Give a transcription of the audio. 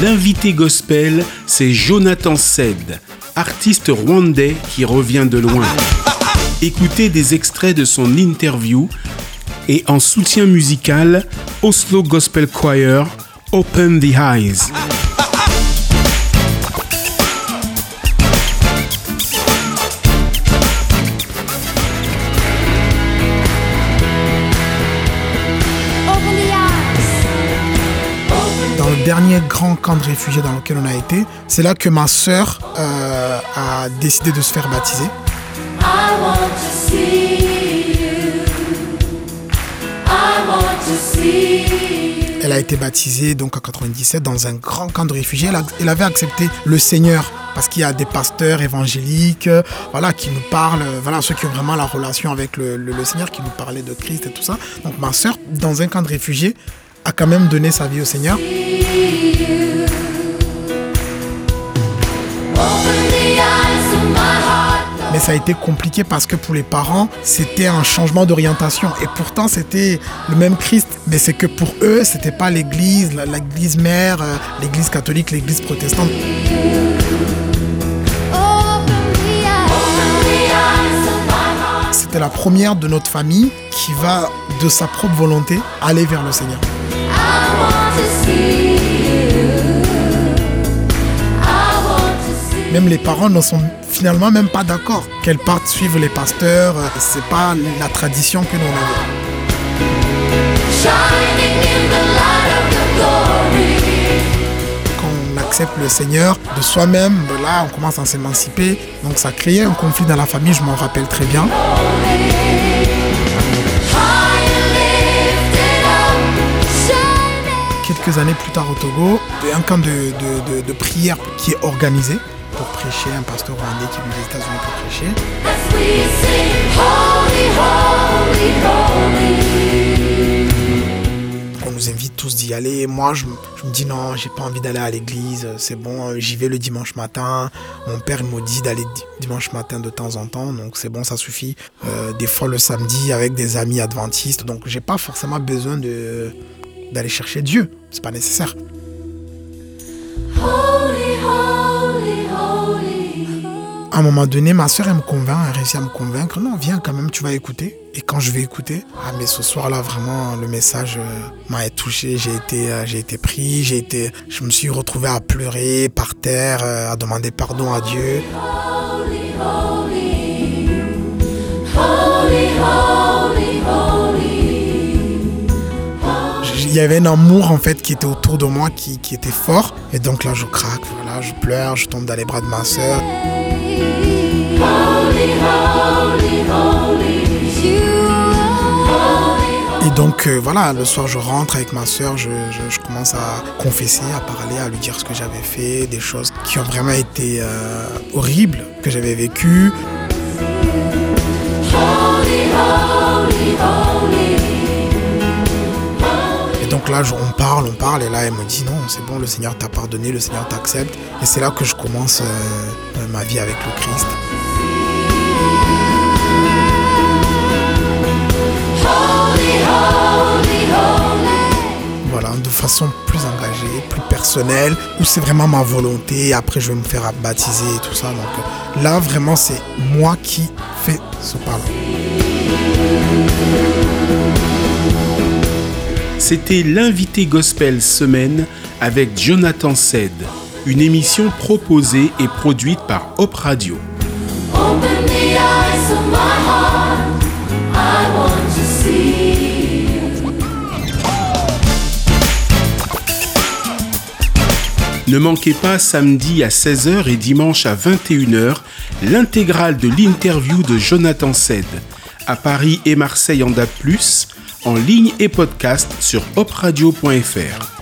L'invité gospel, c'est Jonathan Sed, artiste rwandais qui revient de loin. Écoutez des extraits de son interview et en soutien musical, Oslo Gospel Choir, Open the Eyes. Dernier grand camp de réfugiés dans lequel on a été, c'est là que ma sœur euh, a décidé de se faire baptiser. I want to see you. I want to see you. Elle a été baptisée donc en 97 dans un grand camp de réfugiés. Elle, a- elle avait accepté le Seigneur parce qu'il y a des pasteurs évangéliques, euh, voilà, qui nous parlent, euh, voilà, ceux qui ont vraiment la relation avec le, le- le Seigneur, qui nous parlaient de Christ et tout ça. Donc ma sœur, dans un camp de réfugiés, a quand même donné sa vie au Seigneur. Mais ça a été compliqué parce que pour les parents, c'était un changement d'orientation. Et pourtant, c'était le même Christ. Mais c'est que pour eux, c'était pas l'église, l'église mère, euh, l'église catholique, l'église protestante. C'était la première de notre famille qui va, de sa propre volonté, aller vers le Seigneur. Même les parents ne sont finalement même pas d'accord qu'elle parte suivre les pasteurs. euh, C'est pas la tradition que nous glory. Quand on accepte le Seigneur de soi-même, là, on commence à s'émanciper. Donc ça créait un conflit dans la famille, je m'en rappelle très bien. Quelques années plus tard au Togo, un camp de, de- de- de prière qui est organisé pour prêcher, un pasteur rwandais qui vient des États-Unis pour prêcher. On nous invite tous d'y aller. Moi, je, me- je me dis non, j'ai pas envie d'aller à l'église. C'est bon, j'y vais le dimanche matin. Mon père me dit d'aller di- dimanche matin de temps en temps, donc c'est bon, ça suffit. Euh, des fois le samedi avec des amis adventistes. Donc j'ai pas forcément besoin de d'aller chercher Dieu. C'est pas nécessaire. Holy, À un moment donné, ma soeur, elle me convainc, elle réussit à me convaincre. Non, viens quand même, tu vas écouter. Et quand je vais écouter, ah mais ce soir-là, vraiment, le message euh, m'a touché. J'ai été, euh, j'ai été pris, j'ai été, je me suis retrouvé à pleurer par terre, euh, à demander pardon à Dieu. Il y avait un amour en fait qui était autour de moi, qui, qui était fort. Et donc là, je craque, voilà, je pleure, je tombe dans les bras de ma are Et donc euh, voilà, le soir, je rentre avec ma soeur, je, je- je commence à confesser, à parler, à lui dire ce que j'avais fait, des choses qui ont vraiment été euh, horribles, que j'avais vécues. holy, holy, holy. Donc là, on parle, on parle, et là, elle me dit non, c'est bon, le Seigneur t'a pardonné, le Seigneur t'accepte. Et c'est là que je commence euh, ma vie avec le Christ. Voilà, de façon plus engagée, plus personnelle, où c'est vraiment ma volonté. Après, je vais me faire baptiser et tout ça. Donc là, vraiment, c'est moi qui fais ce pas-là. C'était l'invité gospel semaine avec Jonathan Sed, une émission proposée et produite par Hop Radio. Ne manquez pas samedi à 16h et dimanche à 21h l'intégrale de l'interview de Jonathan Sed à Paris et Marseille en DAB+, en ligne et podcast sur hopradio.fr.